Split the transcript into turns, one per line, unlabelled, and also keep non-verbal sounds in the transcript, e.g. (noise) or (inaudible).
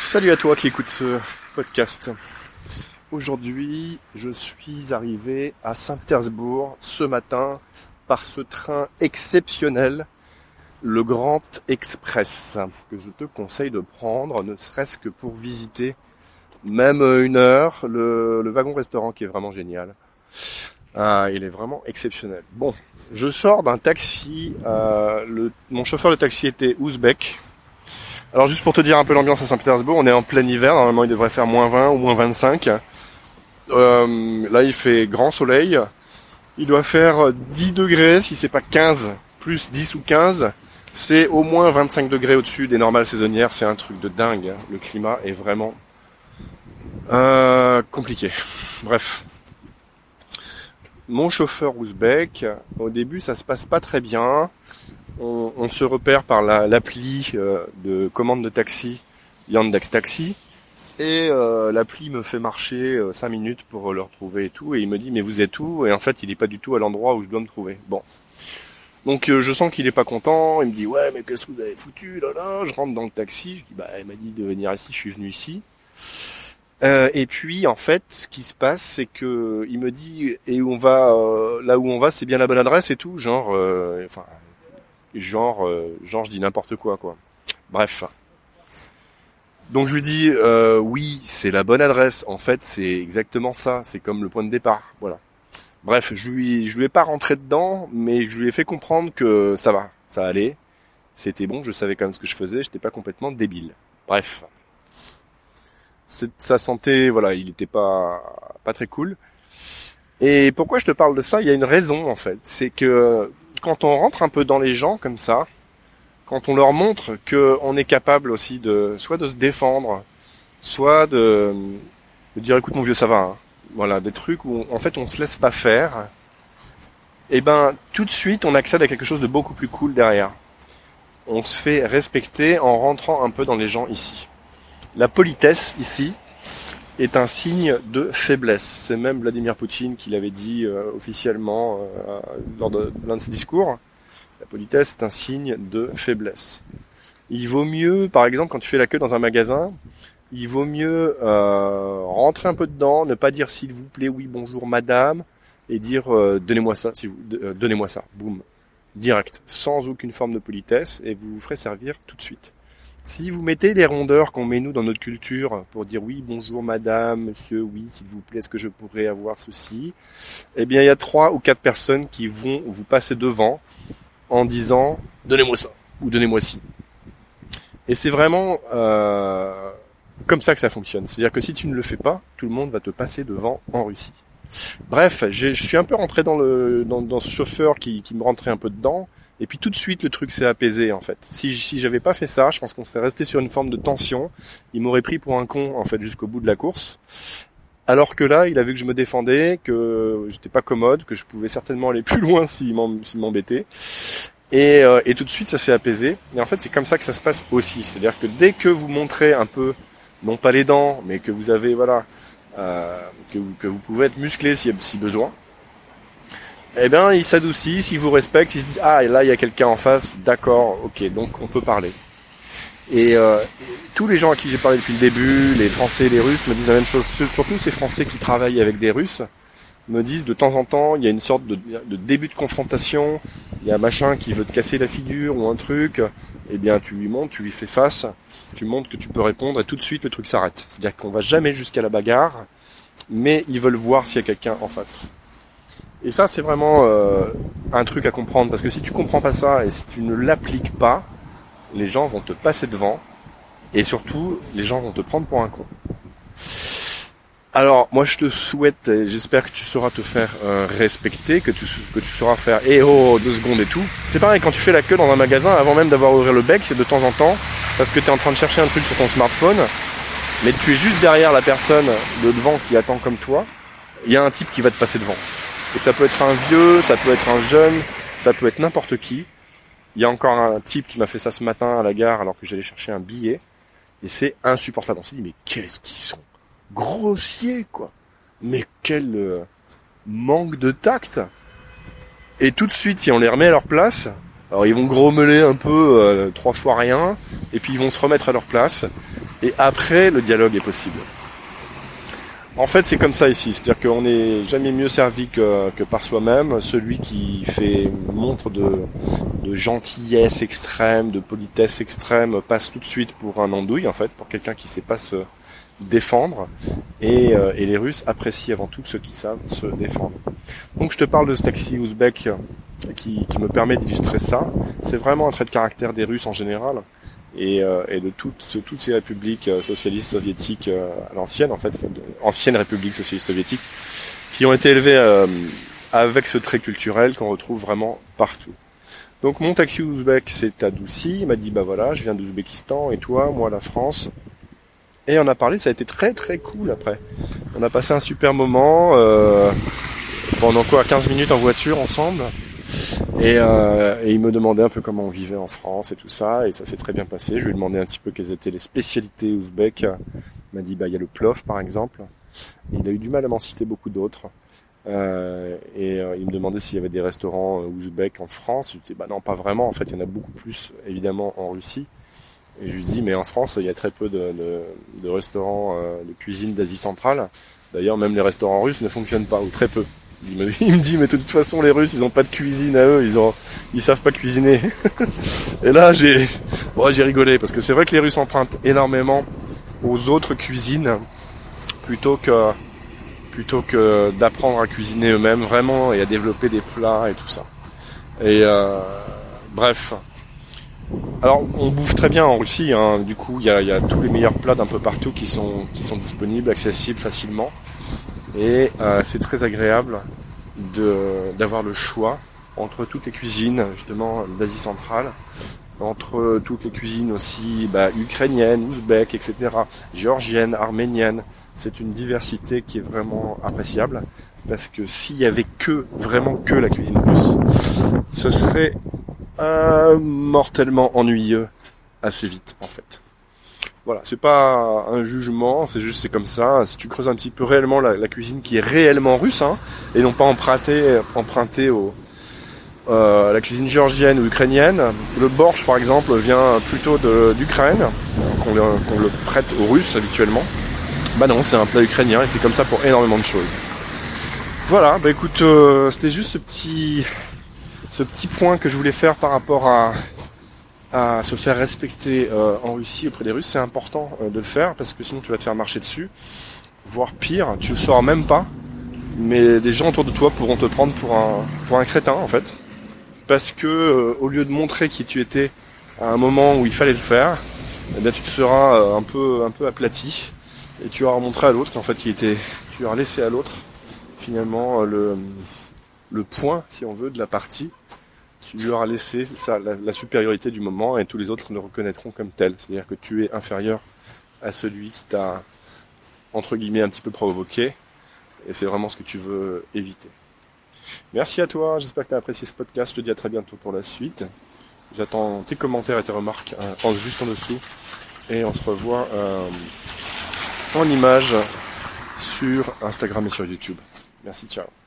Salut à toi qui écoute ce podcast. Aujourd'hui, je suis arrivé à Saint-Pétersbourg ce matin par ce train exceptionnel, le Grand Express, que je te conseille de prendre, ne serait-ce que pour visiter même une heure, le, wagon restaurant qui est vraiment génial. Ah, il est vraiment exceptionnel. Bon, je sors d'un taxi, euh, mon chauffeur de taxi était ouzbek, alors juste pour te dire un peu l'ambiance à Saint-Pétersbourg, on est en plein hiver, normalement il devrait faire moins 20 ou moins 25. Euh, là il fait grand soleil, il doit faire 10 degrés, si c'est pas 15, plus 10 ou 15, c'est au moins 25 degrés au-dessus des normales saisonnières, c'est un truc de dingue, le climat est vraiment euh, compliqué. Bref. Mon chauffeur ouzbek, au début ça se passe pas très bien, on, se repère par l'appli euh, de commande de taxi Yandex Taxi. Et euh, l'appli me fait marcher 5 euh, minutes pour le retrouver et tout. Et il me dit mais vous êtes où? Et en fait il n'est pas du tout à l'endroit où je dois me trouver. Bon. Donc je sens qu'il est pas content. Il me dit ouais mais qu'est-ce que vous avez foutu? Je rentre dans le taxi. Je dis bah il m'a dit de venir ici. Je suis venu ici. et puis en fait, ce qui se passe, c'est que il me dit et où on va, là où on va, c'est bien la bonne adresse et tout, genre, genre, euh, genre je dis n'importe quoi, quoi. Bref. Donc je lui dis euh, oui, c'est la bonne adresse. En fait, c'est exactement ça. C'est comme le point de départ. Voilà. Bref, je lui, je lui ai pas rentré dedans, mais je lui ai fait comprendre que ça va, ça allait. C'était bon, je savais quand même ce que je faisais. J'étais pas complètement débile. Bref. Sa santé, voilà, il était pas pas très cool. Et pourquoi je te parle de ça? Il y a une raison en fait. C'est que quand on rentre un peu dans les gens comme ça, quand on leur montre qu'on est capable aussi de soit de se défendre, soit de, dire écoute mon vieux ça va, hein. voilà des trucs où en fait on se laisse pas faire, et eh ben tout de suite on accède à quelque chose de beaucoup plus cool derrière. On se fait respecter en rentrant un peu dans les gens ici. La politesse ici, est un signe de faiblesse. C'est même Vladimir Poutine qui l'avait dit euh, officiellement euh, lors de l'un de ses discours. La politesse est un signe de faiblesse. Il vaut mieux, par exemple, quand tu fais la queue dans un magasin, il vaut mieux euh, rentrer un peu dedans, ne pas dire s'il vous plaît, oui, bonjour, madame, et dire donnez-moi ça, si vous, donnez-moi ça, boum, direct, sans aucune forme de politesse, et vous vous ferez servir tout de suite. Si vous mettez les rondeurs qu'on met nous dans notre culture pour dire oui, bonjour madame, monsieur, oui, s'il vous plaît, est-ce que je pourrais avoir ceci? Eh bien, il y a trois ou quatre personnes qui vont vous passer devant en disant donnez-moi ça ou donnez-moi ci. Et c'est vraiment euh, comme ça que ça fonctionne. C'est-à-dire que si tu ne le fais pas, tout le monde va te passer devant en Russie. Bref, je suis un peu rentré dans le dans, ce chauffeur qui, qui me rentrait un peu dedans. Et puis tout de suite, le truc s'est apaisé en fait. Si, si j'avais pas fait ça, je pense qu'on serait resté sur une forme de tension. Il m'aurait pris pour un con en fait jusqu'au bout de la course. Alors que là, il a vu que je me défendais, que j'étais pas commode, que je pouvais certainement aller (laughs) plus loin s'il m'embêtait. Et, euh, et tout de suite, ça s'est apaisé. Et en fait, c'est comme ça que ça se passe aussi. C'est-à-dire que dès que vous montrez un peu, non pas les dents, mais que vous avez, voilà, euh, que, que, vous pouvez être musclé si, si besoin, eh bien, ils s'adoucissent, ils vous respectent, ils se disent ah là il y a quelqu'un en face, d'accord, ok, donc on peut parler. Et euh, tous les gens à qui j'ai parlé depuis le début, les Français, les Russes, me disent la même chose. Surtout ces Français qui travaillent avec des Russes me disent de temps en temps, il y a une sorte de, de début de confrontation, il y a un machin qui veut te casser la figure ou un truc, eh bien tu lui montres, tu lui fais face, tu montres que tu peux répondre et tout de suite le truc s'arrête. C'est-à-dire qu'on va jamais jusqu'à la bagarre, mais ils veulent voir s'il y a quelqu'un en face. Et ça, c'est vraiment euh, un truc à comprendre, parce que si tu comprends pas ça et si tu ne l'appliques pas, les gens vont te passer devant, et surtout, les gens vont te prendre pour un con. Alors, moi, je te souhaite, et j'espère que tu sauras te faire euh, respecter, que tu, que tu sauras faire eh oh, deux secondes et tout. C'est pareil, quand tu fais la queue dans un magasin, avant même d'avoir ouvert le bec, de temps en temps, parce que tu es en train de chercher un truc sur ton smartphone, mais tu es juste derrière la personne de devant qui attend comme toi, il y a un type qui va te passer devant. Et ça peut être un vieux, ça peut être un jeune, ça peut être n'importe qui. Il y a encore un type qui m'a fait ça ce matin à la gare alors que j'allais chercher un billet. Et c'est insupportable. On s'est dit, mais qu'est-ce qu'ils sont grossiers, quoi. Mais quel euh, manque de tact. Et tout de suite, si on les remet à leur place, alors ils vont grommeler un peu, euh, trois fois rien, et puis ils vont se remettre à leur place. et après le dialogue est possible. En fait, c'est comme ça ici, c'est-à-dire qu'on n'est jamais mieux servi que, par soi-même. Celui qui fait montre de, gentillesse extrême, de politesse extrême, passe tout de suite pour un andouille, en fait, pour quelqu'un qui sait pas se défendre. Et, euh, et, les Russes apprécient avant tout ceux qui savent se défendre. Donc, je te parle de ce taxi ouzbek qui me permet d'illustrer ça. C'est vraiment un trait de caractère des Russes en général et, euh, et de toutes, ces républiques euh, socialistes soviétiques euh, à l'ancienne, en fait, anciennes républiques socialistes soviétiques, qui ont été élevées avec ce trait culturel qu'on retrouve vraiment partout. Donc mon taxi ouzbek s'est adouci, il m'a dit bah voilà, je viens d'Ouzbékistan et toi, moi la France. Et on a parlé, ça a été très très cool après. On a passé un super moment euh, pendant quoi 15 minutes en voiture ensemble. Et, euh, et, il me demandait un peu comment on vivait en France et tout ça, et ça s'est très bien passé. Je lui ai demandé un petit peu quelles étaient les spécialités ouzbèques. Il m'a dit bah il y a le plov par exemple. il a eu du mal à m'en citer beaucoup d'autres. Euh, et euh, il me demandait s'il y avait des restaurants ouzbeks en France. Je lui ai dit bah non pas vraiment. En fait il y en a beaucoup plus évidemment en Russie. Et je lui dis mais en France il y a très peu de, de, restaurants de cuisine d'Asie centrale. D'ailleurs même les restaurants russes ne fonctionnent pas ou très peu. (laughs) Il me, dit, mais de toute façon, les Russes, ils ont pas de cuisine à eux, ils ont, ils savent pas cuisiner. (laughs) et là, j'ai, bon, j'ai rigolé parce que c'est vrai que les Russes empruntent énormément aux autres cuisines plutôt que, plutôt que d'apprendre à cuisiner eux-mêmes vraiment et à développer des plats et tout ça. Et euh, bref. Alors, on bouffe très bien en Russie. Hein. Du coup, il y a, y a tous les meilleurs plats d'un peu partout qui sont, qui sont disponibles, accessibles facilement. Et euh, c'est très agréable d'avoir le choix entre toutes les cuisines justement d'Asie centrale, entre toutes les cuisines aussi bah, ukrainiennes, ouzbèques, etc., géorgiennes, arméniennes. C'est une diversité qui est vraiment appréciable parce que s'il y avait que vraiment que la cuisine russe, ce serait euh, mortellement ennuyeux assez vite en fait. Voilà, c'est pas un jugement, c'est juste c'est comme ça. Si tu creuses un petit peu réellement la, cuisine qui est réellement russe, hein, et non pas empruntée emprunté au, euh, la cuisine géorgienne ou ukrainienne. Le borsch par exemple vient plutôt d'Ukraine, qu'on le, prête aux Russes habituellement. Bah non, c'est un plat ukrainien et c'est comme ça pour énormément de choses. Voilà, bah écoute, euh, c'était juste ce petit point que je voulais faire par rapport à, à se faire respecter euh, en Russie auprès des Russes, c'est important euh, de le faire parce que sinon tu vas te faire marcher dessus, voire pire, tu le sauras même pas, mais des gens autour de toi pourront te prendre pour un pour un crétin en fait, parce que euh, au lieu de montrer qui tu étais à un moment où il fallait le faire, eh bien tu te seras un peu un peu aplati et tu auras montré à l'autre qu'en fait qui était, tu auras laissé à l'autre finalement le le point si on veut de la partie tu lui auras laissé la, supériorité du moment et tous les autres le reconnaîtront comme tel. C'est-à-dire que tu es inférieur à celui qui t'a, entre guillemets, un petit peu provoqué. Et c'est vraiment ce que tu veux éviter. Merci à toi, j'espère que tu as apprécié ce podcast. Je te dis à très bientôt pour la suite. J'attends tes commentaires et tes remarques euh, juste en dessous. Et on se revoit euh, en image sur Instagram et sur YouTube. Merci, ciao.